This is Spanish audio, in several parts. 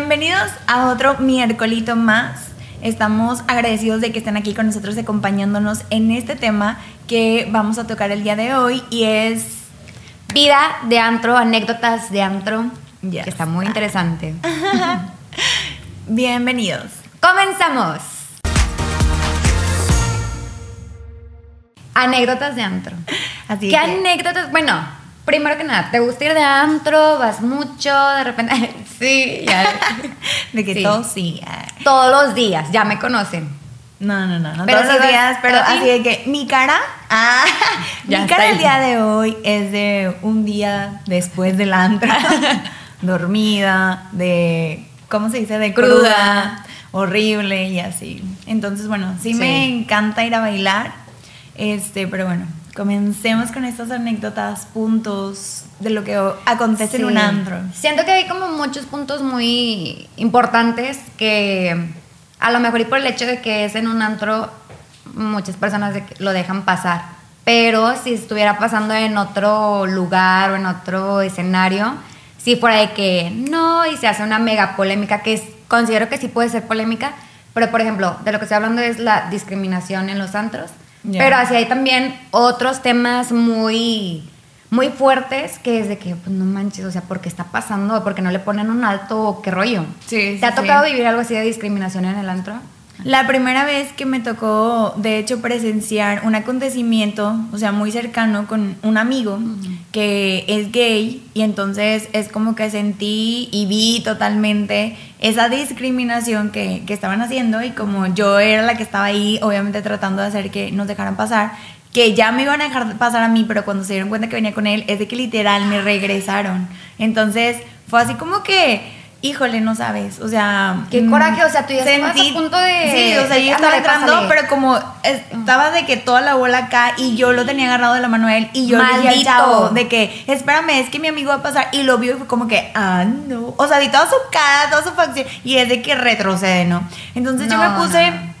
Bienvenidos a otro miércolito más. Estamos agradecidos de que estén aquí con nosotros acompañándonos en este tema que vamos a tocar el día de hoy y es vida de antro, anécdotas de antro, Ya que está muy interesante. bienvenidos. Comenzamos. Anécdotas de antro. Así ¿Qué que- anécdotas? Bueno, primero que nada, ¿te gusta ir de antro? ¿Vas mucho? De repente. Sí, ya. de que Sí. todos sí. Todos los días, ya me conocen. No, no, no, no Pero todos los días, pero pero sí. así de que mi cara, ah, Ya mi cara el día de hoy es de un día después del antro, dormida, de, ¿cómo se dice? De cruda, Cruda. horrible y así. Entonces, bueno, sí, Sí. me encanta ir a bailar, este, pero bueno, comencemos con estas anécdotas, puntos de lo que acontece en Sí. un antro. Siento que hay como muchos puntos muy importantes que a lo mejor y por el hecho de que es en un antro, muchas personas lo dejan pasar. Pero si estuviera pasando en otro lugar o en otro escenario, si fuera de que no y se hace una mega polémica, que es- considero que sí puede ser polémica, pero por ejemplo, de lo que estoy hablando es la discriminación en los antros. Pero así hay también otros temas muy muy fuertes que es de que pues, no manches, o sea, ¿por qué está pasando? ¿Por qué no le ponen un alto? ¿Qué rollo? Sí, sí, ¿Te ha sí. tocado vivir algo así de discriminación en el antro? La primera vez que me tocó, de hecho, presenciar un acontecimiento, o sea, muy cercano con un amigo que es gay y entonces es como que sentí y vi totalmente esa discriminación que, que estaban haciendo y como yo era la que estaba ahí, obviamente tratando de hacer que nos dejaran pasar, que ya me iban a dejar pasar a mí, pero cuando se dieron cuenta que venía con él, es de que literal me regresaron. Entonces fue así como que, híjole, no sabes, o sea... Qué mm, coraje, o sea, tú ya estabas a punto de- Sí, o sea, yo estaba entrando, pero como es- estaba de que toda la bola acá y yo lo tenía agarrado de la mano a él y yo le dije al Maldito. chavo de que, espérame, es que mi amigo va a pasar y lo vio y fue como que, ah, no. O sea, vi toda su cara, toda su facción y es de que retrocede, ¿no? Entonces yo No, me puse... no.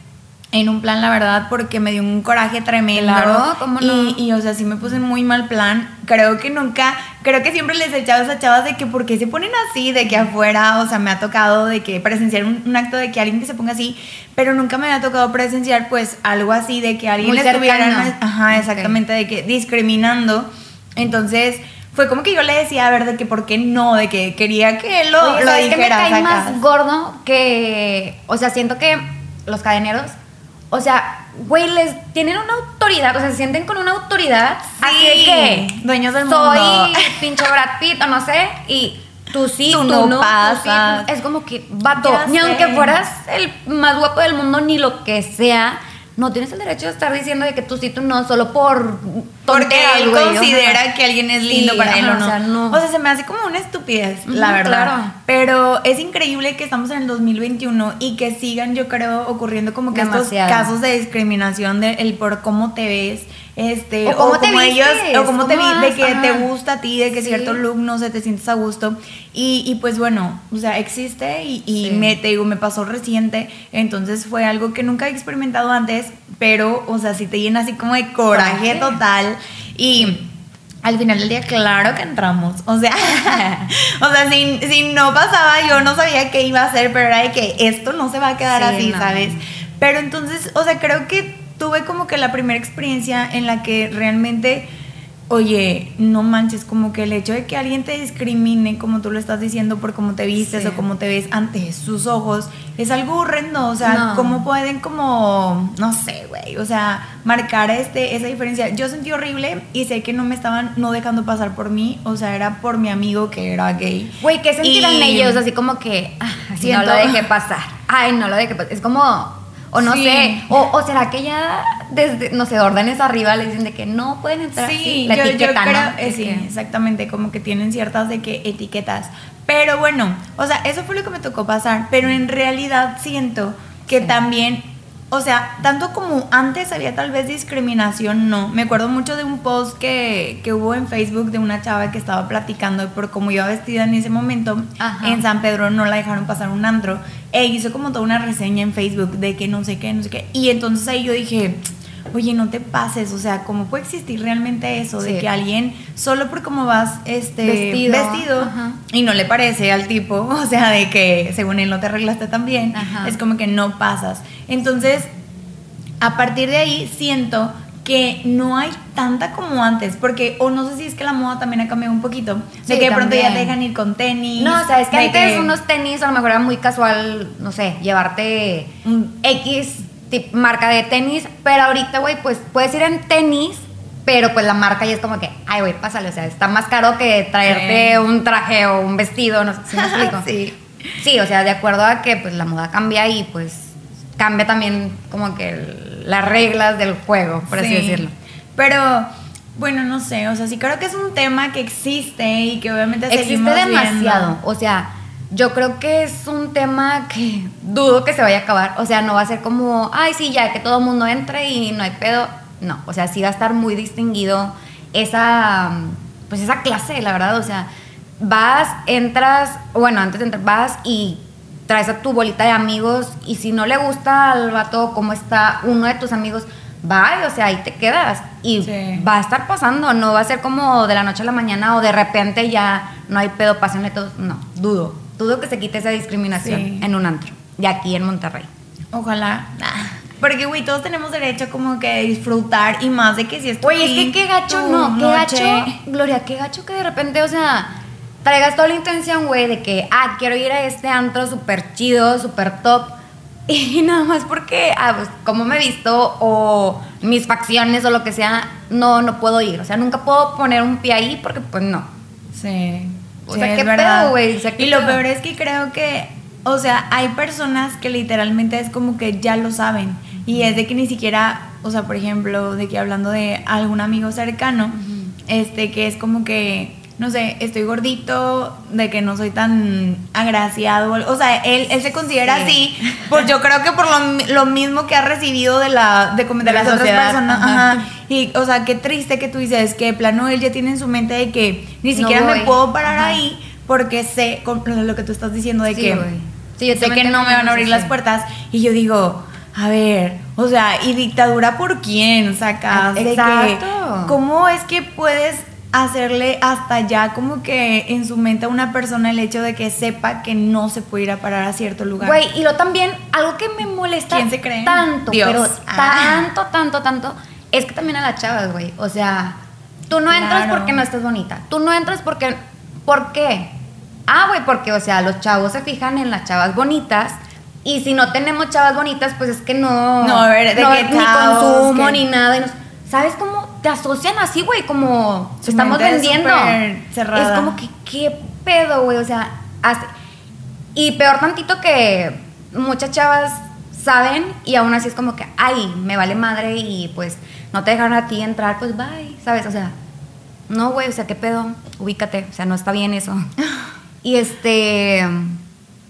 En un plan, la verdad, porque me dio un coraje tremendo. Claro, ¿cómo no? y, y, o sea, sí me puse en muy mal plan. Creo que nunca, creo que siempre les he echado a esas chavas de que, ¿por qué se ponen así? De que afuera, o sea, me ha tocado de que presenciar un, un acto de que alguien que se ponga así, pero nunca me había tocado presenciar, pues, algo así de que alguien Muy estuviera, ajá, exactamente, de que discriminando. Entonces, fue como que yo le decía, a ver, de que, ¿por qué no? De que quería que él lo, Oye, lo ¿sabes qué me dijera. cae más gordo que... O sea, siento que los cadeneros... O sea, güey, les tienen una autoridad, o sea, se sienten con una autoridad. así de que... dueños del soy mundo. pinche Brad Pitt o no sé, y tú sí, Tú tú, no no, tú sí. Es como que, vato, ni aunque fueras el más guapo del mundo, ni lo que sea, no tienes el derecho de estar diciendo de que tú sí, tú no, solo por Porque él considera que alguien es Sí, lindo para él o no. o sea, no. O sea, se me hace como una estupidez, la verdad. claro. Pero es increíble que estamos en el 2021 y que sigan, yo creo, ocurriendo como que Demasiado. estos casos de discriminación de el por cómo te ves, este, O cómo te como ellos, vistes, o cómo te vi- de vas, que te ajá. gusta a ti, de que Sí. cierto look no se te sientes a gusto. Y, y pues bueno, o sea, existe y, y Sí. me, te digo, me pasó reciente, entonces fue algo que nunca he experimentado antes, pero, o sea, sí te llena así como de coraje Coraje. total. Y al final del día, claro que entramos. O sea, o sea, si, si no pasaba, yo no sabía qué iba a hacer, pero era de que esto no se va a quedar Sí, así, no. ¿sabes? Pero entonces, o sea, creo que tuve como que la primera experiencia en la que realmente, oye, no manches, como que el hecho de que alguien te discrimine, como tú lo estás diciendo, por cómo te vistes Sí. o cómo te ves ante sus ojos, es algo horrendo. O sea, No. cómo pueden como, no sé, güey, o sea, marcar este, esa diferencia. Yo sentí horrible y sé que no me estaban no dejando pasar por mí, o sea, era por mi amigo que era gay. Güey, ¿qué sentirán Y- ellos? Así como que, ah, no lo dejé pasar. Ay, no lo dejé pasar. Es como, o no Sí. sé, o, o será que ya desde, no sé, órdenes arriba le dicen de que no pueden entrar Sí, la yo, yo etiqueta, creo, ¿no? eh, Es sí, que- exactamente, como que tienen ciertas de que etiquetas. Pero bueno, o sea, eso fue lo que me tocó pasar, pero en realidad siento que Sí. también, o sea, tanto como antes había tal vez discriminación, no. Me acuerdo mucho de un post que, que hubo en Facebook de una chava que estaba platicando y por cómo iba vestida en ese momento, Ajá. en San Pedro no la dejaron pasar un antro. E hizo como toda una reseña en Facebook de que no sé qué, no sé qué. Y entonces ahí yo dije, oye, no te pases, o sea, ¿cómo puede existir realmente eso? De que alguien, solo por cómo vas este, vestido, y no le parece al tipo, o sea, de que según él no te arreglaste tan bien, es como que no pasas. Entonces, a partir de ahí siento que no hay tanta como antes, porque, o no sé si es que la moda también ha cambiado un poquito, de que de pronto ya te dejan ir con tenis. No, o sea, es que antes unos tenis a lo mejor era muy casual, no sé, llevarte un X marca de tenis, pero ahorita, güey, pues puedes ir en tenis, pero pues la marca ya es como que, ay, güey, pásale, o sea, está más caro que traerte un traje o un vestido, no sé si me explico. sí. Sí, o sea, de acuerdo a que pues la moda cambia y pues cambia también como que las reglas del juego, por así decirlo. Pero, bueno, no sé, o sea, sí creo que es un tema que existe y que obviamente existe demasiado. O sea, yo creo que es un tema que dudo que se vaya a acabar. O sea, no va a ser como, ay, sí, ya que todo el mundo entre y no hay pedo. No, o sea, sí va a estar muy distinguido esa, pues esa clase, la verdad. O sea, vas, entras, bueno, antes de entrar, vas y traes a tu bolita de amigos y si no le gusta al vato cómo está uno de tus amigos, va, o sea, ahí te quedas y va a estar pasando, no va a ser como de la noche a la mañana o de repente ya no hay pedo, pásenle todos, no, dudo, dudo que se quite esa discriminación en un antro, y aquí en Monterrey. Ojalá. Porque, güey, todos tenemos derecho como que disfrutar y más de que si es Güey, es que qué gacho, no, qué gacho, Gloria, qué gacho que de repente, o sea, traigas toda la intención, güey, de que, ah, quiero ir a este antro súper chido, súper top. Y nada más porque, ah, pues, como me he visto o mis facciones o lo que sea, no, no puedo ir. O sea, nunca puedo poner un pie ahí porque, pues, no. Sí. O sea, qué pedo, güey. y lo peor es que creo que, o sea, hay personas que literalmente es como que ya lo saben. Y es de que ni siquiera, o sea, por ejemplo, de que hablando de algún amigo cercano, este, que es como que no sé, estoy gordito, de que no soy tan agraciado. O sea, él, él se considera así, pues yo creo que por lo, mismo que ha recibido de la de de, otras personas. Ajá. Y, o sea, qué triste que tú dices que plano él ya tiene en su mente de que ni siquiera me puedo parar ahí porque sé lo que tú estás diciendo de que, sí, sé que no me van a abrir las puertas. Y yo digo, a ver, o sea, ¿y dictadura por quién? Sacas Exacto. ¿Cómo es que puedes hacerle hasta ya como que en su mente a una persona el hecho de que sepa que no se puede ir a parar a cierto lugar. Güey, y lo también, algo que me molesta ¿Quién se cree? tanto, pero ah. tanto, tanto, tanto, es que también a las chavas, güey. O sea, tú no entras porque no estás bonita. Tú no entras porque. ¿Por qué? Ah, güey, porque, o sea, los chavos se fijan en las chavas bonitas. Y si no tenemos chavas bonitas, pues es que no. No, a ver, de no, ni consumo ni nada. ¿Sabes cómo te asocian así, güey? Como estamos vendiendo. Es, como que, ¿qué pedo, güey? O sea, y peor tantito que muchas chavas saben y aún así es como que, ay, me vale madre y pues no te dejan a ti entrar, pues bye, ¿sabes? O sea, no, güey, o sea, ¿qué pedo? Ubícate, o sea, no está bien eso. y este,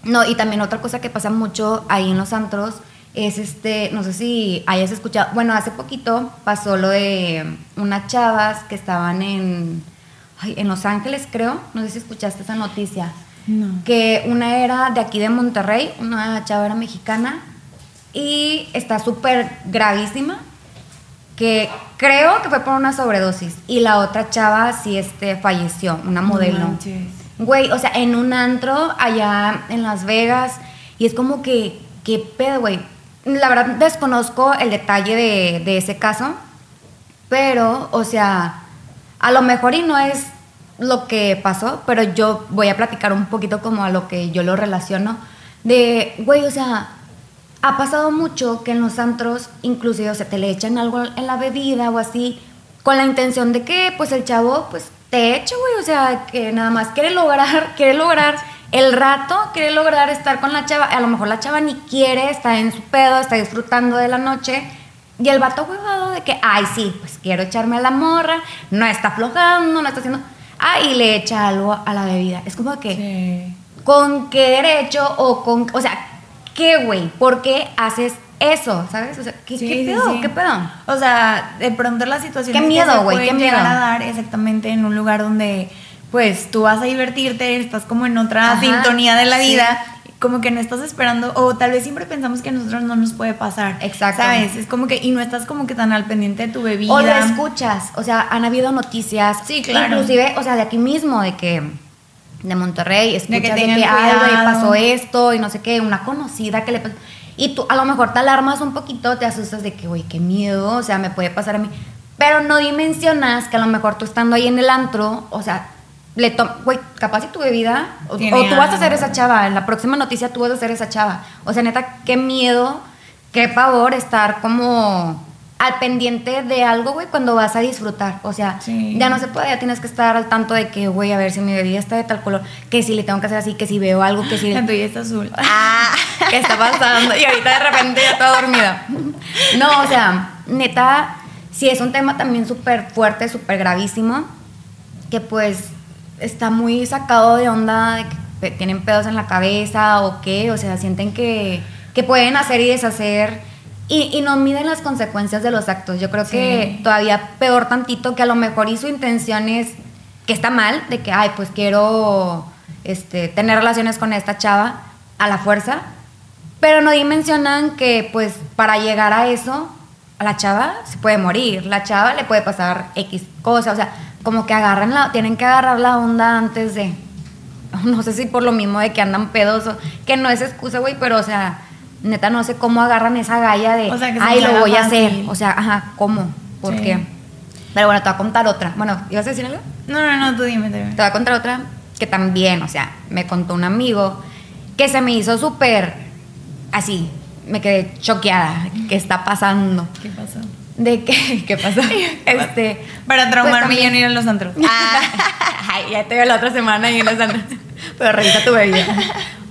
no, y también otra cosa que pasa mucho ahí en los antros es este, no sé si hayas escuchado, bueno, hace poquito pasó lo de unas chavas que estaban en, en Los Ángeles, creo, no sé si escuchaste esa noticia, que una era de aquí de Monterrey, una chava era mexicana y está súper gravísima, que creo que fue por una sobredosis y la otra chava sí este, falleció, una modelo. Güey, o sea, en un antro allá en Las Vegas y es como que, ¿qué pedo, güey? La verdad desconozco el detalle de, ese caso, pero, o sea, a lo mejor y no es lo que pasó, pero yo voy a platicar un poquito como a lo que yo lo relaciono. De, güey, o sea, ha pasado mucho que en los antros, inclusive, o sea, te le echan algo en la bebida o así, con la intención de que, pues, el chavo, pues, te eche, güey, o sea, que nada más quiere lograr, quiere lograr el rato quiere lograr estar con la chava, a lo mejor la chava ni quiere, está en su pedo, está disfrutando de la noche. Y el vato huevado de que, ay, sí, pues quiero echarme a la morra, no está aflojando, no está haciendo. Ah, y le echa algo a la bebida. Es como que, ¿con qué derecho o con. O sea, ¿qué, güey? ¿Por qué haces eso? ¿Sabes? O sea, ¿qué, pedo? ¿Qué pedo? O sea, de pronto la situación. Qué miedo, güey, qué miedo. a dar exactamente en un lugar donde pues tú vas a divertirte, estás como en otra sintonía de la vida como que no estás esperando, o tal vez siempre pensamos que a nosotros no nos puede pasar. Exacto. ¿Sabes? Es como que, y no estás como que tan al pendiente de tu bebida. O lo escuchas, o sea, han habido noticias, Sí, claro. inclusive, o sea, de aquí mismo, de que de Monterrey, escuchas de que, tengan ay, güey, cuidado. pasó esto y no sé qué, una conocida que le pasó. Y tú a lo mejor te alarmas un poquito, te asustas de que, güey, qué miedo, o sea, me puede pasar a mí. Pero no dimensionas que a lo mejor tú estando ahí en el antro, o sea, le güey, capaz si tu bebida, o, tú vas a ser esa chava, en la próxima noticia tú vas a ser esa chava. O sea, neta, qué miedo, qué pavor estar como al pendiente de algo, güey, cuando vas a disfrutar. O sea, Sí. ya no se puede, ya tienes que estar al tanto de que, güey, a ver si mi bebida está de tal color, que si le tengo que hacer así, que si veo algo, que si... La tuya está azul. Ah, ¿qué está pasando? Y ahorita de repente ya toda dormida. No, o sea, neta, sí es un tema también súper fuerte, súper gravísimo, que pues está muy sacado de onda, de que tienen pedos en la cabeza o qué, o sea, sienten que, que pueden hacer y deshacer y, y no miden las consecuencias de los actos. Yo creo que Sí. todavía peor tantito que a lo mejor y su intención es que está mal, de que, ay, pues quiero este, tener relaciones con esta chava a la fuerza, pero no dimensionan que pues para llegar a eso, a la chava se puede morir, la chava le puede pasar X cosa, o sea, como que agarran la, tienen que agarrar la onda antes de, no sé si por lo mismo de que andan pedos, o, que no es excusa, güey, pero o sea, neta no sé cómo agarran esa galla de, O sea, que ay, lo voy a hacer, fácil. o sea, ajá, ¿cómo? ¿Por Sí. qué? Pero bueno, te voy a contar otra. Bueno, ¿ibas a decir algo? No, no, no, tú dime, dime. Te voy a contar otra que también, o sea, me contó un amigo que se me hizo súper así, me quedé choqueada. ¿Qué está pasando? ¿Qué pasó? ¿De qué? ¿Qué pasó? Este. Para traumarme pues no ir a los antros. Ah, ay, ya te veo la otra semana y en los antros. Pero revisa tu bebida.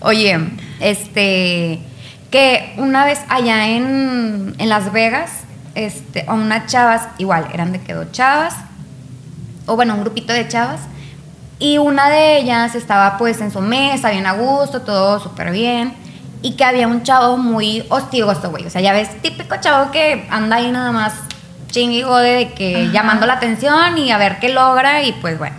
Oye, este. Que una vez allá en, en Las Vegas, este, a unas chavas, igual, eran de que dos chavas, o bueno, un grupito de chavas, y una de ellas estaba pues en su mesa, bien a gusto, todo súper bien, y que había un chavo muy hostigoso, güey. O sea, ya ves, típico chavo que anda ahí nada más chingue y jode de que Ajá. llamando la atención y a ver qué logra, y pues bueno.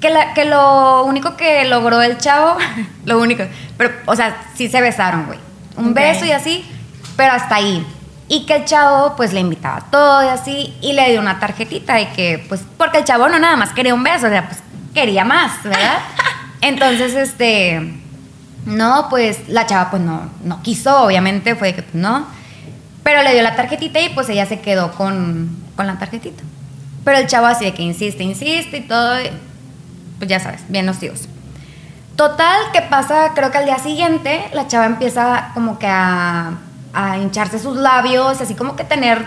Que, la- que lo único que logró el chavo, lo único, pero, o sea, sí se besaron, güey. Un Ok. beso y así, pero hasta ahí. Y que el chavo, pues, le invitaba a todo y así, y le dio una tarjetita de que, pues, porque el chavo no nada más quería un beso, o sea, pues, quería más, ¿verdad? Entonces, este, no, pues, la chava, pues, no, no quiso, obviamente, fue que, pues, no. Pero le dio la tarjetita y, pues, ella se quedó con, con la tarjetita. Pero el chavo así de que insiste, insiste y todo, y, pues, ya sabes, bien hostigos. Total, que pasa, creo que al día siguiente la chava empieza como que a, a hincharse sus labios, así como que tener,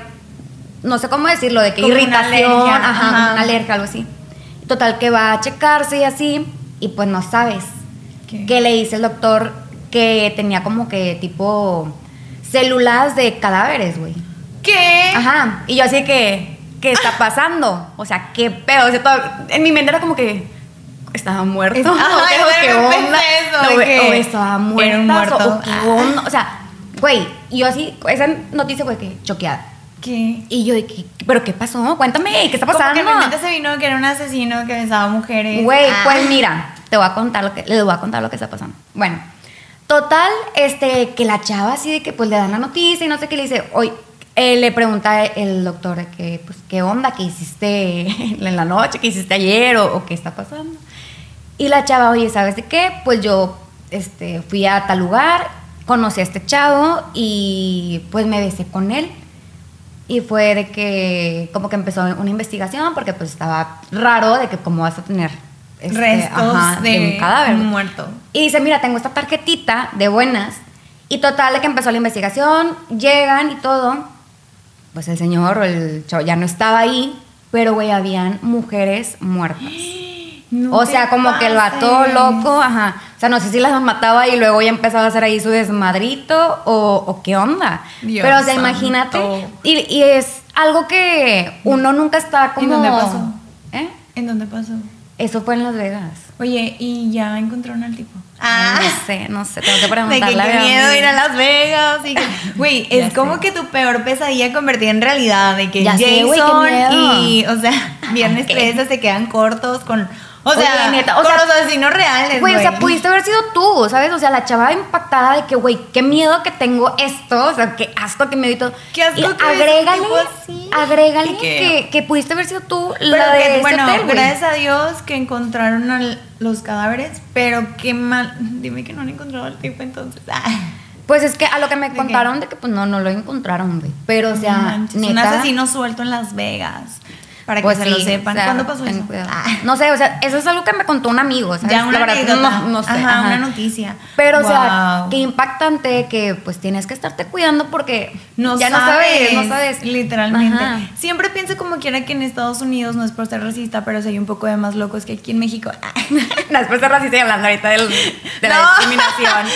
no sé cómo decirlo, de que Como una irritación, alergia, ajá, ajá. una alergia, algo así. Total, que va a checarse y así, y pues no sabes. Que le dice el doctor que tenía como que tipo células de cadáveres, güey. ¿Qué? Ajá. Y yo así que, ¿qué está pasando? O sea, qué pedo. O sea, todo- en mi mente era como que estaba muerto. Es- o ajá, qué- o qué onda. eso, No, güey, que o estaba muerto. era un muerto. O, qué onda. O sea, güey, y yo así, esa noticia fue que choqueada. ¿Qué? Y yo que, ¿pero qué pasó? Cuéntame, ¿qué está Como pasando? que en mi mente se vino que era un asesino que besaba mujeres. Güey, Ah. pues mira, te voy a contar lo que, les voy a contar lo que está pasando. Bueno, total, este, que la chava así de que pues le dan la noticia y no sé qué le dice, hoy le pregunta el doctor que, pues, ¿qué onda? ¿Qué hiciste en la noche? ¿Qué hiciste ayer? ¿O, o qué está pasando? Y la chava, oye, ¿sabes de qué? Pues yo, este, fui a tal lugar, conocí a este chavo y pues me besé con él. Y fue de que como que empezó una investigación porque pues estaba raro de que cómo vas a tener este, restos ajá, de, un cadáver. un muerto. Y dice, mira, tengo esta tarjetita de buenas. Y total de que empezó la investigación, llegan y todo. Pues el señor o el chavo ya no estaba ahí, pero güey, habían mujeres muertas. No o sea, como que el vato loco, ajá. O sea, no sé si las mataba y luego ya empezaba a hacer ahí su desmadrito o, o qué onda. Dios Pero, o sea, santo. imagínate. Y, y es algo que uno nunca está como. ¿En dónde pasó? ¿Eh? ¿En dónde pasó? Eso fue en Las Vegas. Oye, ¿y ya encontraron al tipo? No sé, no sé, tengo que De preguntarle. que qué miedo ir a Las Vegas. y que- Güey, Ya es como sé. que tu peor pesadilla convertida en realidad. De que Ya sé, Jason qué miedo. y, o sea, Viernes Ok. 13 se quedan cortos con O sea, Oye, neta, o con sea, los asesinos reales, Güey, o sea, pudiste haber sido tú, ¿sabes? O sea, la chava impactada de que, güey, qué miedo que tengo esto, o sea, qué asco que me dio todo. Qué asco y que agrégale, así. agrégale que- que, pudiste haber sido tú Pero la que, de bueno, hotel, gracias a Dios que encontraron al- los cadáveres, pero qué mal. Dime que no han encontrado al tipo entonces. Ah. Pues es que a lo que me ¿De qué? contaron de que pues no, no lo encontraron, güey. Pero, o sea, manches, neta. un asesino suelto en Las Vegas. Para pues que se lo sí, sepan. o sea, ¿Cuándo pasó eso? Ah. No sé, o sea, eso es algo que me contó un amigo, ¿sabes? Ya una La verdad, no, no sé. Ajá, ajá. una noticia. Pero, o sea, Wow. qué impactante que pues tienes que estarte cuidando porque No ya sabes, no sabes, no sabes. Literalmente. Ajá. Siempre pienso como quiera que en Estados Unidos no es por ser racista, pero hay un poco de más locos que aquí en México. Después de racista y hablando ahorita del- de la No. discriminación.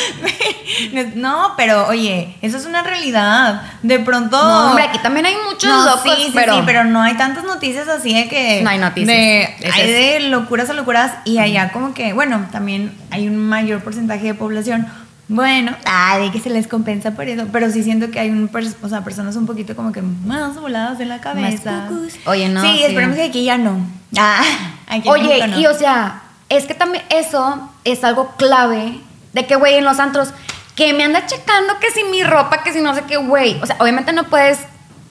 no, pero oye, eso es una realidad. De pronto. No, hombre, aquí también hay muchos No, locos, sí, sí, pero, sí, pero no hay tantas noticias así de que. No hay noticias. de- hay de locuras a locuras y allá, como que, bueno, también hay un mayor porcentaje de población. Bueno, ah, de que se les compensa por eso, pero sí siento que hay un, o sea, personas un poquito como que más voladas de la cabeza. cucus. Oye, no, Sí, sí. esperemos que aquí ya no. Ah, aquí en Oye, no. y o sea, es que también eso es algo clave de que, güey, en los antros, que me anda checando que si mi ropa, que si no sé qué, güey. O sea, obviamente no puedes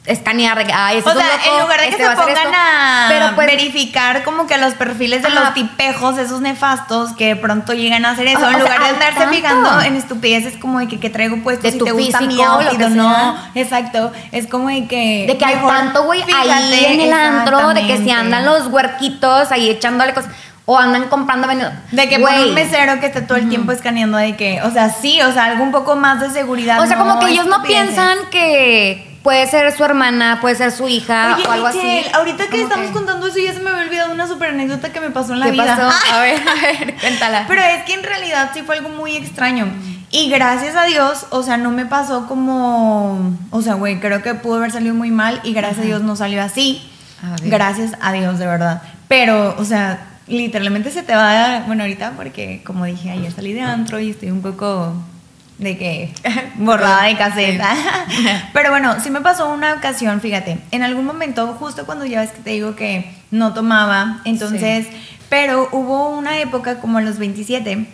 escanear, ah, ese O sea, loco, en lugar de que este se a pongan esto. a pues, verificar como que los perfiles de los tipejos, esos nefastos que de pronto llegan a hacer eso, Ah, en lugar sea, de al andarse tanto. fijando en estupideces como de que, que traigo puesto, De si tu te gusta físico, outfit o no. Exacto, es como de que... de que hay mejor tanto, güey, ahí en el antro, de que si exactamente. andan los huerquitos ahí echándole cosas, o andan comprando vendido. De que pone un mesero que esté todo el tiempo escaneando de que, o sea, sí, o sea, algo un poco más de seguridad. O sea, como que ellos no piensan que puede ser su hermana, puede ser su hija Oye, o algo Michelle, así. ahorita que estamos contando eso ya se me había olvidado una super anécdota que me pasó en la ¿Qué vida. pasó? A ver, a ver, cuéntala. Pero es que en realidad sí fue algo muy extraño. Y gracias a Dios, o sea, no me pasó como. O sea, güey, creo que pudo haber salido muy mal y gracias a Dios no salió así. A. Gracias a Dios, de verdad. Pero, o sea, literalmente se te va a. Bueno, ahorita, porque como dije, ayer salí de antro y estoy un poco de que borrada de caseta. Pero bueno, sí me pasó una ocasión, fíjate, en algún momento, justo cuando ya ves que te digo que no tomaba, entonces, pero hubo una época como a los 27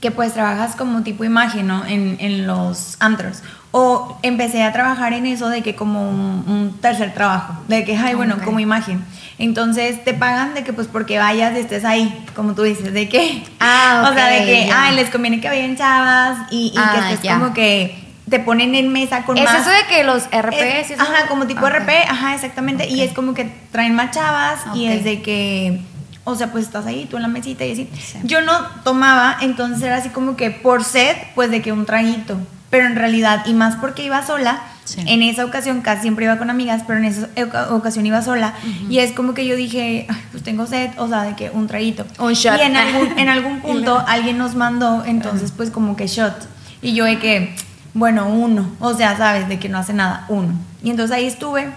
que pues trabajas como tipo imagen, ¿no? En, en los antros. O empecé a trabajar en eso de que como un, un tercer trabajo, de que, ay, bueno, como imagen. Entonces te pagan de que pues porque vayas y estés ahí, como tú dices, de que, Ah, o sea, de que, ya. ay, les conviene que vayan chavas y, y que Ah, estés como que te ponen en mesa con ¿Es más... eso de que los RP? Es- sí, ajá, como tipo Ah, ok. RP, ajá, exactamente. Y es como que traen más chavas y es de que, o sea, pues estás ahí tú en la mesita y así. Sí. Yo no tomaba, entonces era así como que por sed, pues de que un traguito. Pero en realidad, y más porque iba sola, Sí. en esa ocasión casi siempre iba con amigas, pero en esa oca- ocasión iba sola. Y es como que yo dije, "Ay, pues tengo sed, o sea, de que un traguito. Un shot. Y en algún, en algún punto alguien nos mandó, entonces pues como que shot. Y yo de que, bueno, uno. O sea, sabes, de que no hace nada, uno. Y entonces ahí estuve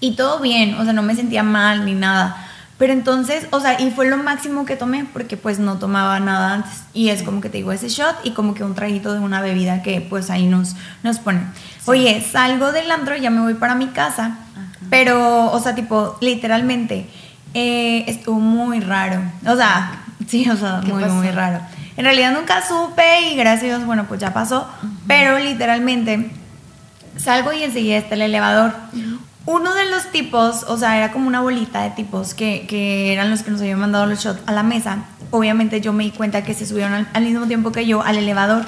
y todo bien, o sea, no me sentía mal ni nada. Pero entonces, o sea, y fue lo máximo que tomé porque pues no tomaba nada antes. Y es como que te digo ese shot y como que un traguito de una bebida que pues ahí nos, nos ponen. Oye, salgo del antro, ya me voy para mi casa, pero, o sea, tipo, literalmente, eh, estuvo muy raro. O sea, sí, o sea, ¿Qué muy, pasó? muy raro. En realidad nunca supe y gracias a Dios, bueno, pues ya pasó. Pero literalmente salgo y enseguida está el elevador. Uno de los tipos, o sea, era como una bolita de tipos que, que eran los que nos habían mandado los shots a la mesa. Obviamente yo me di cuenta que se subieron al, al mismo tiempo que yo al elevador.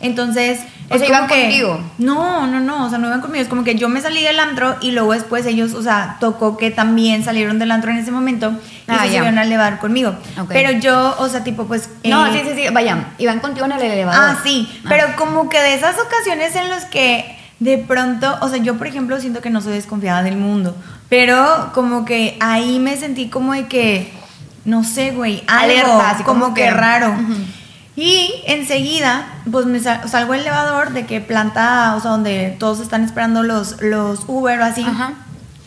Entonces, O sea, ¿iban que- contigo? No, no, no, o sea, no iban conmigo. Es como que yo me salí del antro y luego después ellos, o sea, tocó que también salieron del antro en ese momento y Ah, se subieron al elevador conmigo. Ok. Pero yo, o sea, tipo, pues... No, eh, sí, sí, sí, vayan, iban contigo en el elevador. Ah, sí, pero como que de esas ocasiones en las que de pronto, o sea, yo por ejemplo siento que no soy desconfiada del mundo, pero como que ahí me sentí como de que, no sé, güey, algo Alerta, así como, como que, que- raro. Y enseguida, pues me sal- salgo del elevador de que planta, o sea, donde todos están esperando los, los Uber o así. Ajá.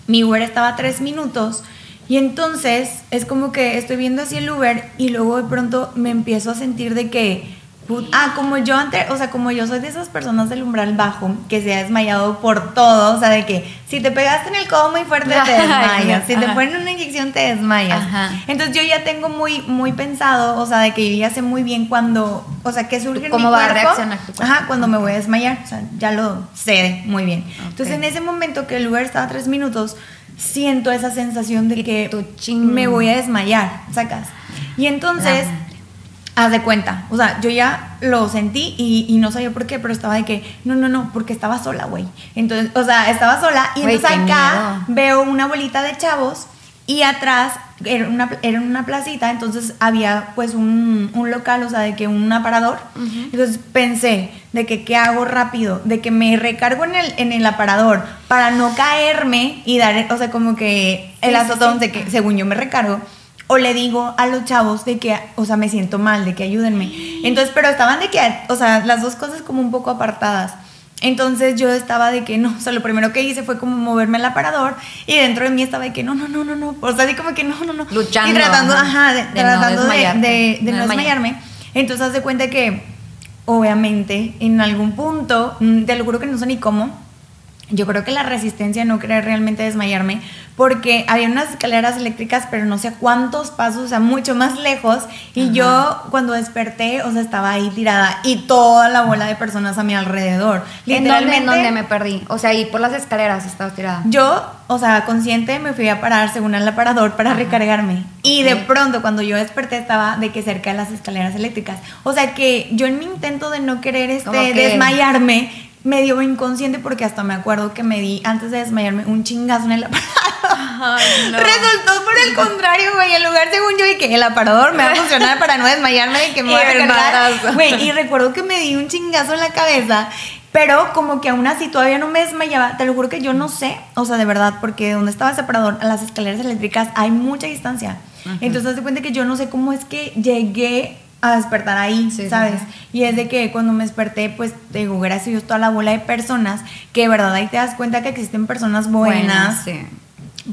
Mi Uber estaba a tres minutos. Y entonces es como que estoy viendo así el Uber y luego de pronto me empiezo a sentir de que Ah, como yo antes, o sea, como yo soy de esas personas del umbral bajo que se ha desmayado por todo, o sea, de que si te pegaste en el codo muy fuerte te desmayas, si te ponen una inyección te desmayas. Entonces yo ya tengo muy muy pensado, o sea, de que yo ya sé muy bien cuando, o sea, que surge ¿Cómo va a reaccionar tu cuerpo. Ajá, cuando me voy a desmayar, o sea, ya lo sé muy bien. Entonces en ese momento que el lugar estaba a tres minutos, siento esa sensación de que me voy a desmayar, sacas. Y entonces haz de cuenta. O sea, yo ya lo sentí y, no sabía por qué, pero estaba de que, no, no, no, porque estaba sola, güey. Entonces, o sea, estaba sola y entonces acá veo una bolita de chavos y atrás era una, era una placita, entonces había pues un, local, o sea, de que un aparador. Entonces pensé de que qué hago rápido, de que me recargo en el, en el aparador para no caerme y dar, o sea, como que el azotón de que según yo me recargo o le digo a los chavos de que, o sea, me siento mal, de que ayúdenme. Entonces, pero estaban de que, o sea, las dos cosas como un poco apartadas. Entonces yo estaba de que no, o sea, lo primero que hice fue como moverme al aparador y dentro de mí estaba de que no, no, no, no, no, o sea, así como que no, no, no. Luchando. Y tratando, ajá, de, tratando de, de, no, desmayarme. Entonces haz de cuenta que, obviamente, en algún punto, mm, te lo juro que no sé ni cómo, yo creo que la resistencia no querer realmente desmayarme, porque había unas escaleras eléctricas, pero no sé cuántos pasos, o sea, mucho más lejos. Y yo cuando desperté, o sea, estaba ahí tirada y toda la bola de personas a mi alrededor. Literalmente. ¿En dónde, me perdí? O sea, ahí por las escaleras estaba tirada. Yo, o sea, consciente, me fui a parar según el aparador para recargarme. Y de pronto, cuando yo desperté, estaba de que cerca de las escaleras eléctricas. O sea, que yo en mi intento de no querer este, desmayarme, medio inconsciente porque hasta me acuerdo que me di antes de desmayarme un chingazo en el aparador. Resultó por el contrario, güey, en lugar según yo y que el aparador me va a funcionar para no desmayarme y que me voy a recargar. Güey, y recuerdo que me di un chingazo en la cabeza pero como que aún así todavía no me desmayaba, te lo juro que yo no sé, o sea, de verdad, porque donde estaba el separador, a las escaleras eléctricas hay mucha distancia. Entonces, te cuenta que yo no sé cómo es que llegué a despertar ahí, ¿sabes? Y es de que cuando me desperté, pues te digo, gracias a Dios, toda la bola de personas, que de verdad ahí te das cuenta que existen personas buenas.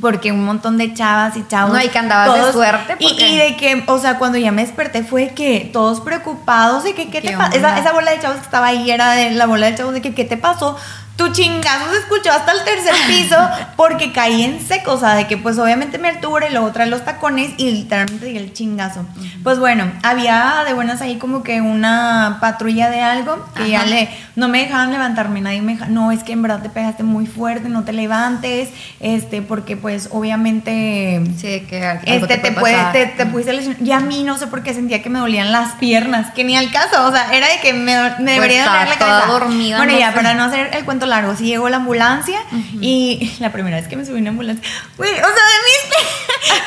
Porque un montón de chavas y chavos. No, hay que andabas de suerte. Y, de que, o sea, cuando ya me desperté fue que todos preocupados de que, ¿qué, te pasa? Esa, esa, bola de chavos que estaba ahí era de la bola de chavos de que, ¿qué te pasó? Tu chingazo se escuchó hasta el tercer piso porque caí en seco, o sea, de que pues obviamente me altura y luego trae los tacones y literalmente di el chingazo. Pues bueno, había de buenas ahí como que una patrulla de algo que ya le, no me dejaban levantarme, nadie me no, es que en verdad te pegaste muy fuerte, no te levantes, este, porque pues obviamente... Sí, que este, te, puede, te, te pudiste lesionar. Y a mí no sé por qué sentía que me dolían las piernas, que ni al caso, o sea, era de que me, me debería doler la cabeza. dormida. Bueno, ya, para no hacer el cuento largo, sí llegó la ambulancia y la primera vez que me subí en una ambulancia, o sea, de mí,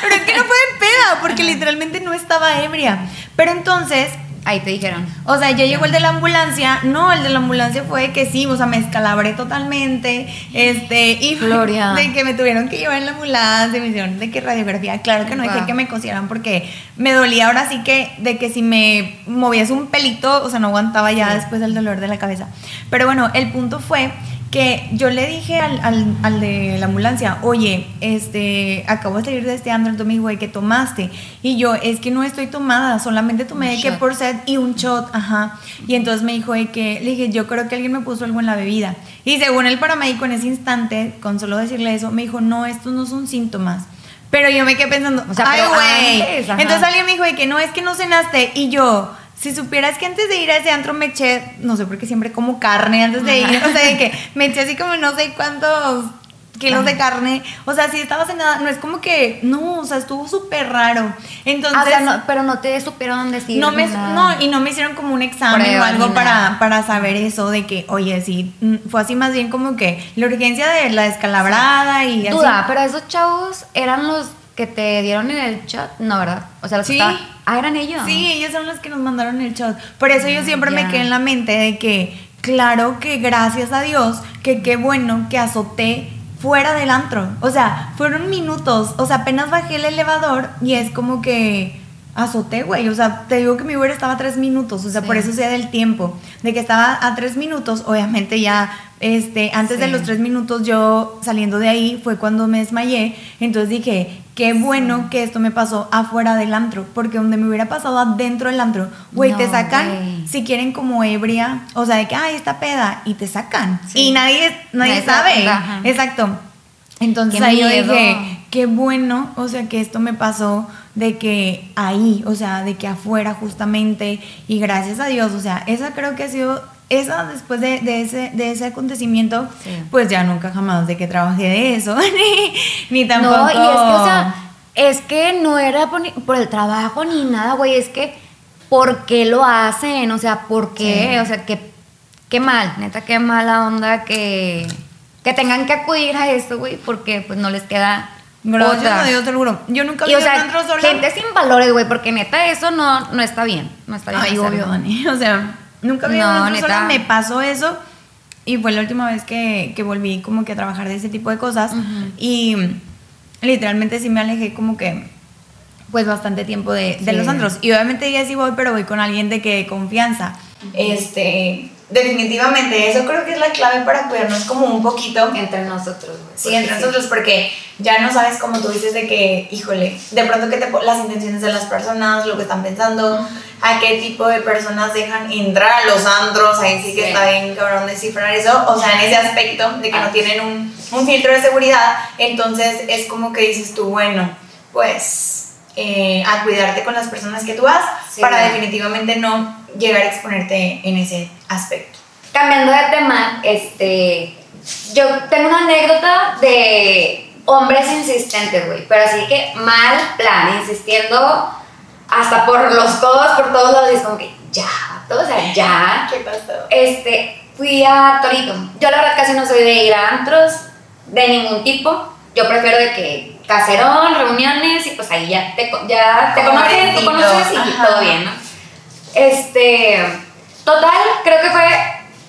pero es que no fue de peda, porque literalmente no estaba ebria. Pero entonces Ahí te dijeron. O sea, ya llegó el de la ambulancia. No, el de la ambulancia fue que sí, o sea, me escalabré totalmente. Este, y Gloria. de que me tuvieron que llevar en la ambulancia, me hicieron de que radiografía. Claro que no dejé que me cosieran porque me dolía ahora sí que de que si me movías un pelito, o sea, no aguantaba ya después el dolor de la cabeza. Pero bueno, el punto fue que yo le dije al, al, de la ambulancia, oye, este, acabo de salir de este antro, me dijo, ¿qué tomaste? Y yo, es que no estoy tomada, solamente tomé de que por sed y un shot, ajá. Y entonces me dijo que, le dije, yo creo que alguien me puso algo en la bebida. Y según el paramédico en ese instante, con solo decirle eso, me dijo, no, estos no son síntomas. Pero yo me quedé pensando, o sea, ay, güey. Entonces alguien me dijo que no, es que no cenaste. Y yo, si supieras que antes de ir a ese antro me eché, no sé por qué siempre como carne antes de ir, o sea, de que me eché así como no sé cuántos kilos de carne, o sea, si estabas en nada, no es como que, no, o sea, estuvo súper raro. Entonces, ah, pero no te supieron decir no me, No, y no me hicieron como un examen o algo para, para saber eso de que, oye, sí, mm, fue así más bien como que la urgencia de la descalabrada y Duda, pero esos chavos eran los que te dieron en el chat, no, ¿verdad? O sea, los sí. Ah, eran ellos. Sí, ellos son los que nos mandaron el chat. Por eso yo siempre me quedé en la mente de que, claro que gracias a Dios, que qué bueno que azoté fuera del antro. O sea, fueron minutos. O sea, apenas bajé el elevador y es como que azoté, güey. O sea, te digo que mi Uber estaba a tres minutos. O sea, por eso sea del tiempo. De que estaba a tres minutos, obviamente ya, este, antes de los tres minutos yo saliendo de ahí fue cuando me desmayé. Entonces dije, qué bueno que esto me pasó afuera del antro. Porque donde me hubiera pasado adentro del antro, güey, te sacan, si quieren como ebria, o sea, de que, ay, esta peda, y te sacan. Y nadie, nadie, sabe. Exacto. Entonces ahí yo dije, qué bueno, o sea, que esto me pasó de que ahí, o sea, de que afuera justamente, y gracias a Dios, o sea, esa creo que ha sido, esa después de, ese, de ese acontecimiento, pues ya nunca jamás de que trabajé de eso, ni, tampoco... No, y es que, o sea, es que no era por, el trabajo ni nada, güey, es que, ¿por qué lo hacen? O sea, ¿por qué? O sea, qué, qué mal, neta, qué mala onda que, que tengan que acudir a esto, güey, porque pues no les queda Gracias a Dios, te lo juro. Yo nunca vi o sea, Gente sin valores, güey, porque neta eso no, no está bien. No está bien. Ay, obvio, Dani. O sea, nunca vi no, neta. Me pasó eso y fue la última vez que, que, volví como que a trabajar de ese tipo de cosas. Y literalmente sí me alejé como que pues bastante tiempo de, de los antros. Y obviamente ya sí voy, pero voy con alguien de que confianza. Este, definitivamente, eso creo que es la clave para cuidarnos como un poquito. Entre nosotros. Sí, entre nosotros, porque ya no sabes como tú dices de que, híjole, de pronto que te las intenciones de las personas, lo que están pensando, a qué tipo de personas dejan entrar a los andros, ahí sí que está bien cabrón descifrar eso, o sea, en ese aspecto de que no tienen un, un filtro de seguridad, entonces es como que dices tú, bueno, pues eh, a cuidarte con las personas que tú vas para definitivamente no llegar a exponerte en ese aspecto. Cambiando de tema, este, yo tengo una anécdota de hombres insistentes, güey, pero así que mal plan, insistiendo hasta por los codos, por todos lados, y es como que ya, todo, o sea, ya. ¿Qué pasó? Este, fui a Torito. Yo la verdad casi no soy de ir a antros de ningún tipo. Yo prefiero de que caserón, reuniones y pues ahí ya te, ya te conoces, conoces y todo bien, ¿no? Este, total, creo que fue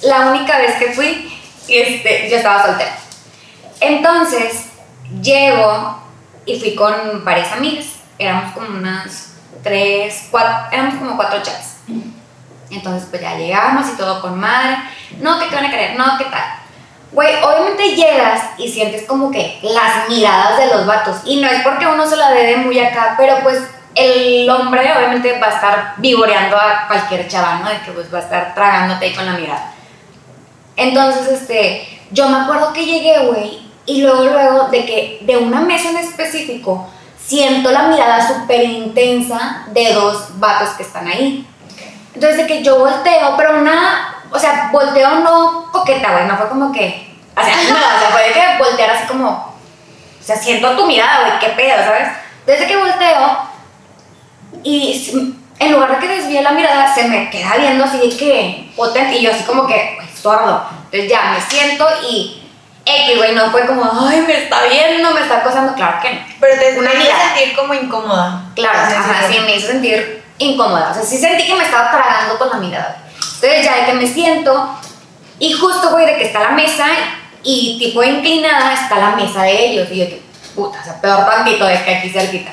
la única vez que fui y este, yo estaba soltera. Entonces, llego y fui con varias amigas. Éramos como unas tres, cuatro, éramos como cuatro chavas. Entonces, pues ya llegamos y todo con madre. No, que te van a querer, no, ¿qué tal? Güey, obviamente llegas y sientes como que las miradas de los vatos. Y no es porque uno se la dé muy acá, pero pues el hombre obviamente va a estar vivoreando a cualquier chaval, ¿no? De que pues va a estar tragándote ahí con la mirada. Entonces, este, yo me acuerdo que llegué, güey, y luego, luego, de que de una mesa en específico, siento la mirada súper intensa de dos vatos que están ahí. Entonces, de que yo volteo, pero una o sea, volteo no coqueta, güey, no fue como que, o sea, no, o sea, fue de que voltear así como, o sea, siento tu mirada, güey, qué pedo, ¿sabes? Desde que volteo y en lugar de que desvíe la mirada, se me queda viendo así de que potente y yo así como que, sordo. Entonces ya me siento y X, güey, no fue como, ay, me está viendo, me está acosando, claro que no. Pero te una hizo sentir como incómoda. Claro, ajá, sí, me hizo sentir incómoda. O sea, sí sentí que me estaba tragando con la mirada. Entonces ya de que me siento y justo, güey, de que está la mesa y tipo inclinada está la mesa de ellos. Y yo que, puta, o sea, peor tantito de que aquí cerquita.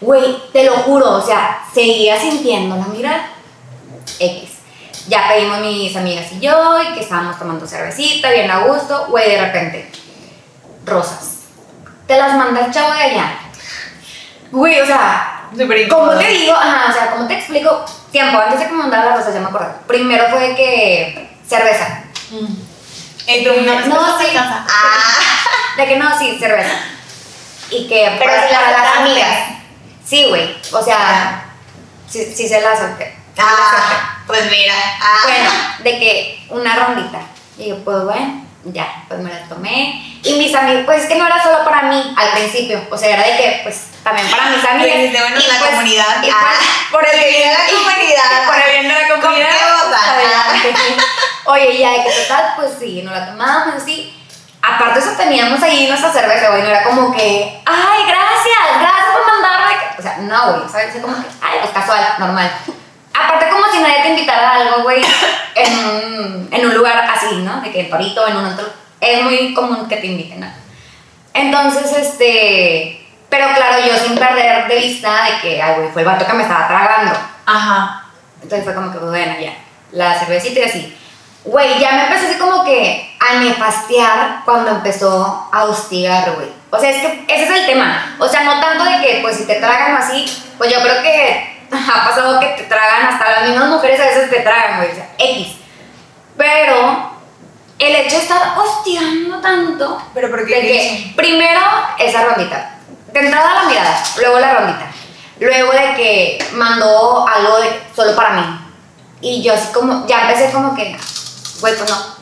Güey, te lo juro, o sea, seguía sintiendo la mirada. X. Ya pedimos mis amigas y yo, y que estábamos tomando cervecita, bien a gusto. Güey, de repente, rosas. Te las manda el chavo de allá. Güey, o sea, como te digo, ajá, o sea, como te explico, tiempo antes de que me mandara las rosas, ya me acuerdo. Primero fue que cerveza. Mm. no, sí. Ah. De que no, sí, cerveza. Y que Pero para, las amigas. Sí, güey. O sea, sí, sí se las Ah, pues mira. Ah. Bueno, de que una rondita. Y yo, pues bueno, ya, pues me las tomé. Y mis amigos, pues es que no era solo para mí al principio. O sea, era de que, pues también para mis y bueno, y la pues, comunidad. Y ah, pues, por el bien de la comunidad. por el bien de la comunidad. Oye, ya, de que total, pues sí, nos la tomábamos así. Aparte eso teníamos ahí nuestra cerveza, güey, no era como que, ay, gracias, gracias. O sea, no, güey, ¿sabes? Es como que, ay, casual, normal. Aparte como si nadie te invitara a algo, güey, en un, en un lugar así, ¿no? De que el torito, en un otro. Es muy común que te inviten a. Entonces, este Pero claro, yo sin perder de vista de que, ay, güey, fue el vato que me estaba tragando. Ajá. Entonces fue como que, bueno, ya, la cervecita y así. Güey, ya me empezó así como que a nefastear cuando empezó a hostigar, güey. O sea, es que ese es el tema. O sea, no tanto de que, pues, si te tragan así, pues yo creo que ha pasado que te tragan, hasta las mismas mujeres a veces te tragan, güey. O sea, X. Pero el hecho de estar hostigando tanto. ¿Pero por qué de que, primero, esa rondita. De entrada la mirada, luego la rondita. Luego de que mandó algo de, solo para mí. Y yo así como, ya empecé como que, güey, pues no.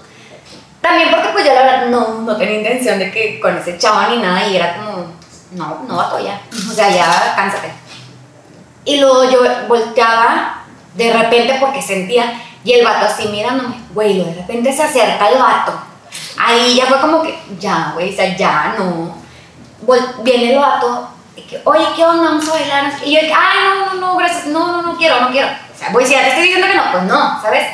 También porque pues yo la verdad no, no tenía intención de que con ese chavo ni nada y era como, no, no vato ya. O sea, ya cánsate. Y luego yo volteaba de repente porque sentía, y el vato así mirándome, güey, de repente se acerca el vato. Ahí ya fue como que, ya, güey, o sea, ya no. Vol- viene el vato, y que, oye, ¿qué onda? Vamos a bailar. Y yo, ay, no, no, no, gracias, no, no, no quiero, no quiero. O sea, güey, si ya te estoy diciendo que no, pues no, ¿sabes?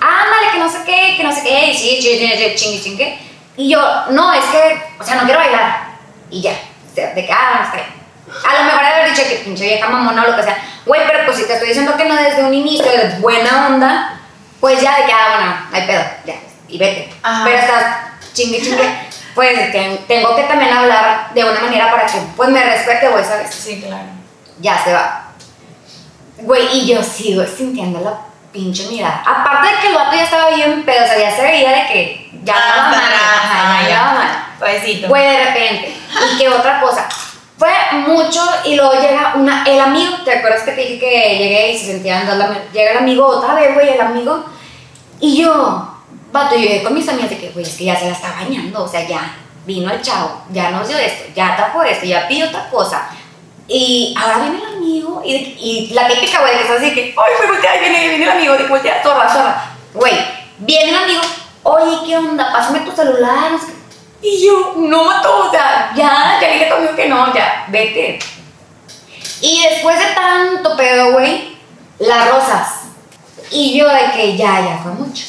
Ándale, que no sé qué, que no sé qué, y sí, sí, chingue, chingue. Y yo, no, es que, o sea, no quiero bailar. Y ya, o sea, de que, ah, está bien. A lo mejor haber dicho que pinche vieja mamona o lo que sea. Güey, pero pues si te estoy diciendo que no desde un inicio, de buena onda, pues ya de que, ah, bueno, no hay pedo, ya, y vete. Ajá. Pero estás chingue, chingue. Pues te- tengo que también hablar de una manera para que, pues me respete, güey, ¿sabes? Sí, claro. ya se va. Güey, y yo sigo sintiendo la pinche mirada. Aparte de que el vato ya estaba bien pedo, o sea, ya se veía de que ya estaba mal. ah, ya ya. estaba mal. Güey, de repente. Y que otra cosa. Fue mucho y luego llega una, el amigo, ¿te acuerdas que te dije que llegué y se sentían dos la- Llega el amigo otra vez, güey, el amigo. Y yo, vato, yo llegué con mis amigas de que, güey, es que ya se la está bañando, o sea, ya vino el chavo, ya nos dio esto, ya tapó esto, ya pidió otra cosa. Y ahora viene el amigo y, y la típica, güey, que estás así que, ay, güey, voltea, ahí viene, viene el amigo, de que voltea, zorra, zorra. Güey, viene el amigo, oye, ¿qué onda? Pásame tu celular, no sé qué. Y yo, no, vato, o sea, ya, ya dije a tu amigo que no, ya, vete. Y después de tanto pedo, güey, las rosas. Y yo de que ya, ya fue mucho.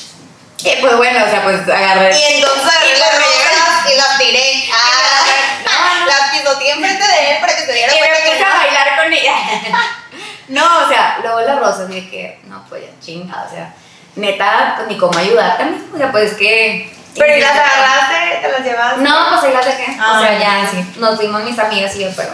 Y pues bueno, o sea, pues agarré. Y entonces agarré Y las me rosas y las tiré. Ah, No, no. las pisoteé enfrente de él para que se diera Y me cuenta que puse a bailar. No, o sea, luego las rosas, de que, no, pues ya chinga, o sea, neta, pues ni cómo ayudarte a mí, o sea, pues que. Pero ¿y las agarraste? ¿Te las llevaste? No, pues ahí las dejé. Ah, o sea, ya, sí. Nos fuimos mis amigas y yo, pero.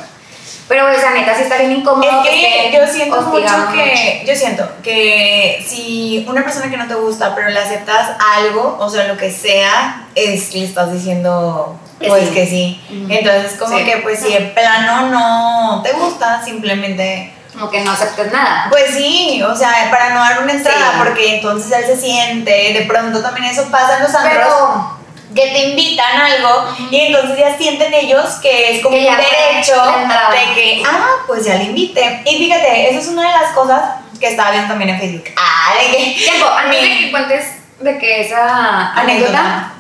Pero, o sea, neta, sí está bien incómodo. Es que yo siento mucho que, yo siento que si una persona que no te gusta, pero le aceptas algo, o sea, lo que sea, es, le estás diciendo Que pues sí. que sí. Entonces, como Sí. que pues si el plano no te gusta, simplemente Como que no aceptes nada. Pues sí, o sea, para no dar una entrada, Sí. porque entonces él se siente, de pronto también eso pasa en los antros, Pero. que te invitan a algo y entonces ya sienten ellos que es como Que un derecho de que, ah, pues ya le invité. Y fíjate, eso es una de las cosas que estaba viendo también en Facebook. Ah, de que... Tiempo, antes de Mi- que cuentes de que esa anécdota. Anécdota.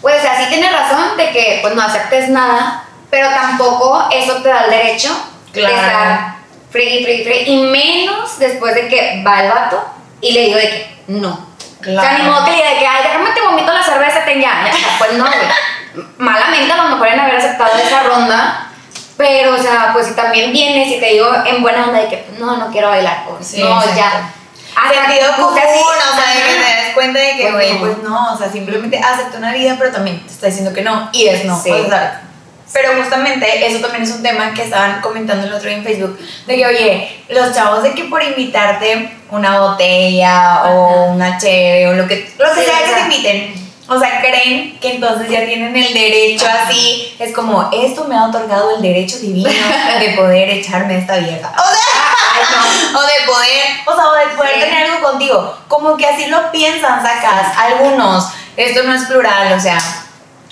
Pues, o sea, sí tienes razón de que pues no aceptes nada, pero tampoco eso te da el derecho Claro. de estar frigui, frigui, frigui. Y menos después de que va el vato y le digo de que no. Claro. O sea, ni modo que de que, ay, déjame te vomito la cerveza, ten ya. ya. Pues no, güey. Malamente a lo mejor en haber aceptado esa ronda. Pero, o sea, pues si también vienes y te digo en buena onda de que no, no quiero bailar, Sí, no, exacto. ya. Sentido común, o sea, de que te des cuenta de que, güey, pues no, o sea, simplemente acepta una vida, pero también te está diciendo que no, y es no, Sí. o sea, Pero justamente eso también es un tema que estaban comentando el otro día en Facebook, de que, oye, los chavos de que por invitarte una botella o una cheve o lo que, lo que Sí, sea que te inviten, o sea, creen que entonces ya tienen el derecho así, es como, esto me ha otorgado el derecho divino de poder echarme a esta vieja. O sea, no. o de poder. O sea, o de poder Sí. tener algo contigo. Como que así lo piensan, sacas. Algunos. Esto no es plural, o sea,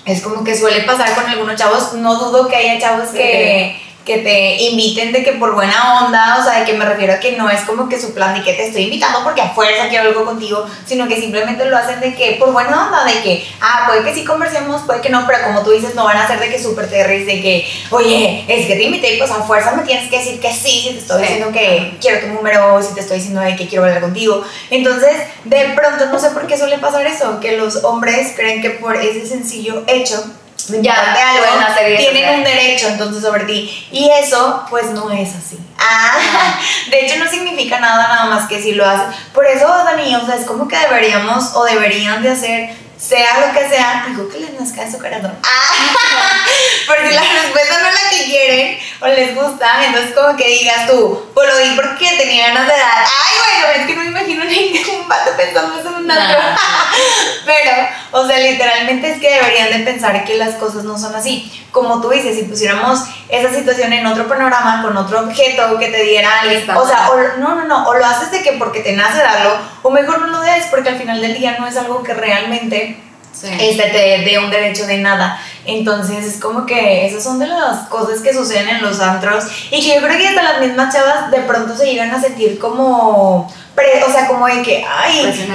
es como que suele pasar con algunos chavos. No dudo que haya chavos que, que te inviten de que por buena onda, o sea, de que me refiero a que no es como que su plan de que te estoy invitando porque a fuerza quiero algo contigo, sino que simplemente lo hacen de que por buena onda, de que, ah, puede que sí conversemos, puede que no, pero como tú dices, no van a ser de que súper terris, de que, oye, es que te invité, pues a fuerza me tienes que decir que sí, si te estoy Sí. diciendo que quiero tu número, si te estoy diciendo de que quiero hablar contigo. Entonces, de pronto, no sé por qué suele pasar eso, que los hombres creen que por ese sencillo hecho Ya, algo, tienen un derecho entonces sobre ti. Y eso, pues no es así. Ah, de hecho no significa nada nada más que si lo haces. Por eso, Dani, o sea, es como que deberíamos o deberían de hacer, sea lo que sea, algo que les nazca de su corazón. Ah, porque la respuesta no es la que quieren o les gusta, entonces como que digas tú, lo di porque tenía ganas de dar. Ay, bueno, es que no me imagino ni un vato pensando eso en un. Nah. Pero, o sea, literalmente es que deberían de pensar que las cosas no son así. Como tú dices, si pusiéramos esa situación en otro panorama, con otro objeto que te diera o sea, o, no, no, no, o lo haces de que porque te nace darlo, o mejor no lo des porque al final del día no es algo que realmente Sí. este, te dé un derecho de nada. Entonces es como que esas son de las cosas que suceden en los antros. Y que yo creo que hasta las mismas chavas de pronto se llegan a sentir como, pre- o sea, como de que, ay, este,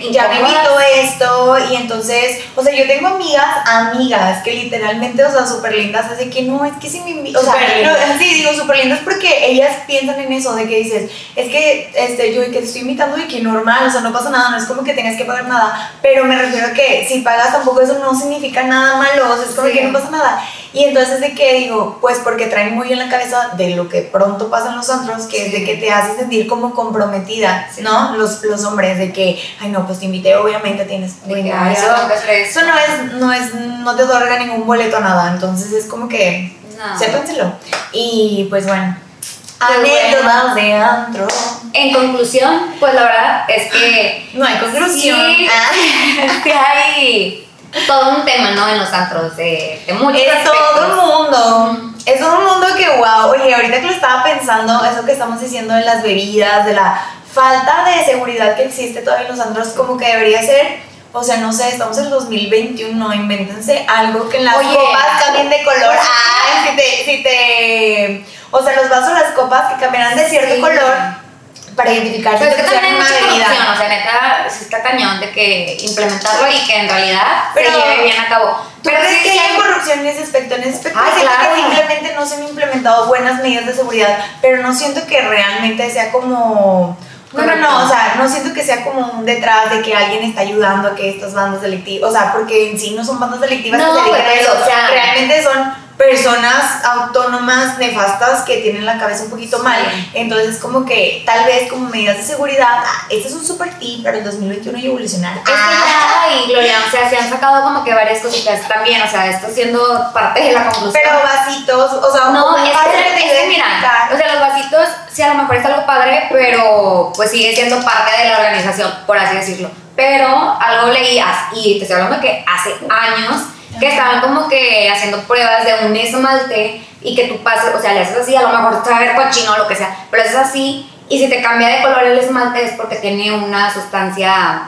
sí, ya me invitó esto y entonces, o sea, yo tengo amigas, amigas que literalmente, o sea, súper lindas, así que no, es que si me invitan, o sea, no, sí, digo súper lindas porque ellas piensan en eso, de que dices, es que este, yo que te estoy invitando y que normal, o sea, no pasa nada, no es como que tengas que pagar nada, pero me refiero a que si pagas tampoco eso no significa nada malo, o sea, es como Sí. que no pasa nada. Y entonces de que digo, pues porque traen muy en la cabeza de lo que pronto pasa en los antros, que es de que te hace sentir como comprometida, Sí. ¿no? Los, los hombres, de que, ay no, pues te invité, obviamente tienes De que, dinero, ay, eso, hacer eso no es, no es, no te otorga ningún boleto a nada, entonces es como que, No. sépenselo. Y pues bueno, Qué anécdotas de antro. En conclusión, pues la verdad es que No hay conclusión. Sí. Ah. es que hay todo un tema, ¿no? En los antros de, de muchos Es todo un mundo. Es todo un mundo que, wow, oye, ahorita que lo estaba pensando, eso que estamos diciendo de las bebidas, de la falta de seguridad que existe todavía en los antros, como que debería ser, o sea, no sé, estamos en el 2021, invéntense algo que en las Oye. copas cambien de color. Ay, si te, si te, o sea, los vasos, las copas que cambiarán de cierto Sí. color para identificar si es que también hay mucha corrupción, o sea, neta, sí está cañón de que implementarlo y que en realidad Pero- se lleve bien a cabo. ¿Tú Pero crees que hay corrupción en ese aspecto? En ese aspecto siento claro. que simplemente no se han implementado buenas medidas de seguridad, pero no siento que realmente sea como... No, no, no, o sea, no siento que sea como un detrás de que alguien está ayudando a que estas bandas delictivas, o sea, porque en sí no son bandas delictivas No, que se dedican a eso, o sea- realmente son personas autónomas nefastas que tienen la cabeza un poquito Sí. mal, entonces como que tal vez como medidas de seguridad, ah, este es un super tip para el 2021 y evolucionar. Es que Ah. ya, y Gloria, o sea, se han sacado como que varias cositas también, o sea, esto siendo parte de la conclusión. Pero vasitos, o sea, No, es padre que, de es mira, o sea, los vasitos, sí, a lo mejor es algo padre, pero pues sigue siendo parte de la organización, por así decirlo. Pero algo leías, y te estoy hablando que hace años, que estaban como que haciendo pruebas de un esmalte y que tú pases, o sea, le haces así, a lo mejor te va a ver cochino o lo que sea, pero es así, y si te cambia de color el esmalte es porque tiene una sustancia,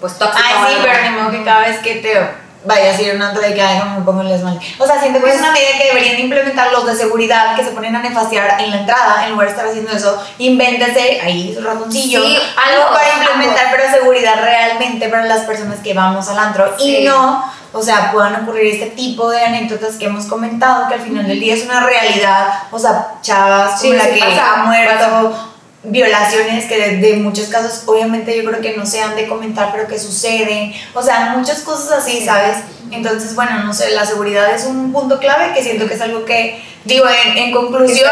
pues tóxica. Ay, sí, pero ni modo que cada vez que te vayas a ir a un antro de que ay, no me pongo el esmalte. O sea, siento que Pues- es una medida que deberían implementar los de seguridad que se ponen a nefastear en la entrada, en lugar de estar haciendo eso, invéntese ahí su ratoncillo, Sí, algo para implementar, pero seguridad realmente para las personas que vamos al antro Sí. y no, o sea, puedan ocurrir este tipo de anécdotas que hemos comentado, que al final del día es una realidad, o sea, chavas Sí, como la sí que pasa, ha muerto, pasa. violaciones que de, de muchos casos obviamente yo creo que no se han de comentar pero que suceden o sea muchas cosas así sabes entonces bueno no sé la seguridad es un punto clave que siento que es algo que digo en, en conclusión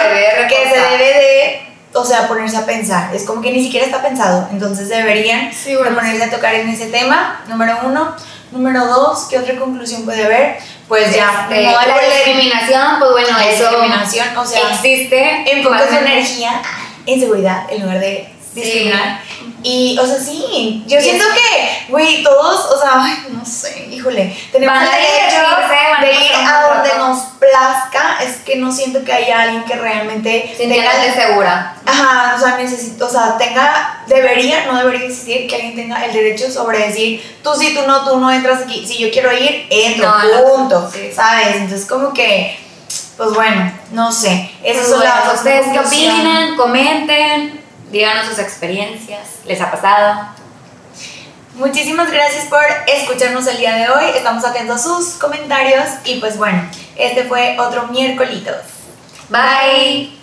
Que se debe de o sea ponerse a pensar. Es como que ni siquiera está pensado. Entonces deberían Sí, bueno, ponerse a tocar en ese tema. Número uno número dos ¿qué otra conclusión puede haber? pues ya Este, no la discriminación, pues bueno, La eso discriminación, o sea, existe. tu bien- energía en seguridad en lugar de Sí. discriminar. Y, o sea, sí, yo siento que, güey, todos, o sea, ay, no sé, híjole, tenemos a derecho van a de ir a donde nos plazca. Es que no siento que haya alguien que realmente Sintiéndote segura. Ajá, o sea, necesito, o sea, tenga, debería, no debería existir que alguien tenga el derecho sobre decir, tú sí, tú no, tú no entras aquí, si yo quiero ir, entro, No, no, punto, sí. ¿sabes? Entonces, como que, pues bueno, no sé, esas Pues son bueno, las ¿Ustedes qué opinan? Comenten, díganos sus experiencias. ¿Les ha pasado? Muchísimas gracias por escucharnos el día de hoy. Estamos atentos a sus comentarios. Y pues bueno, este fue otro miércolitos. Bye.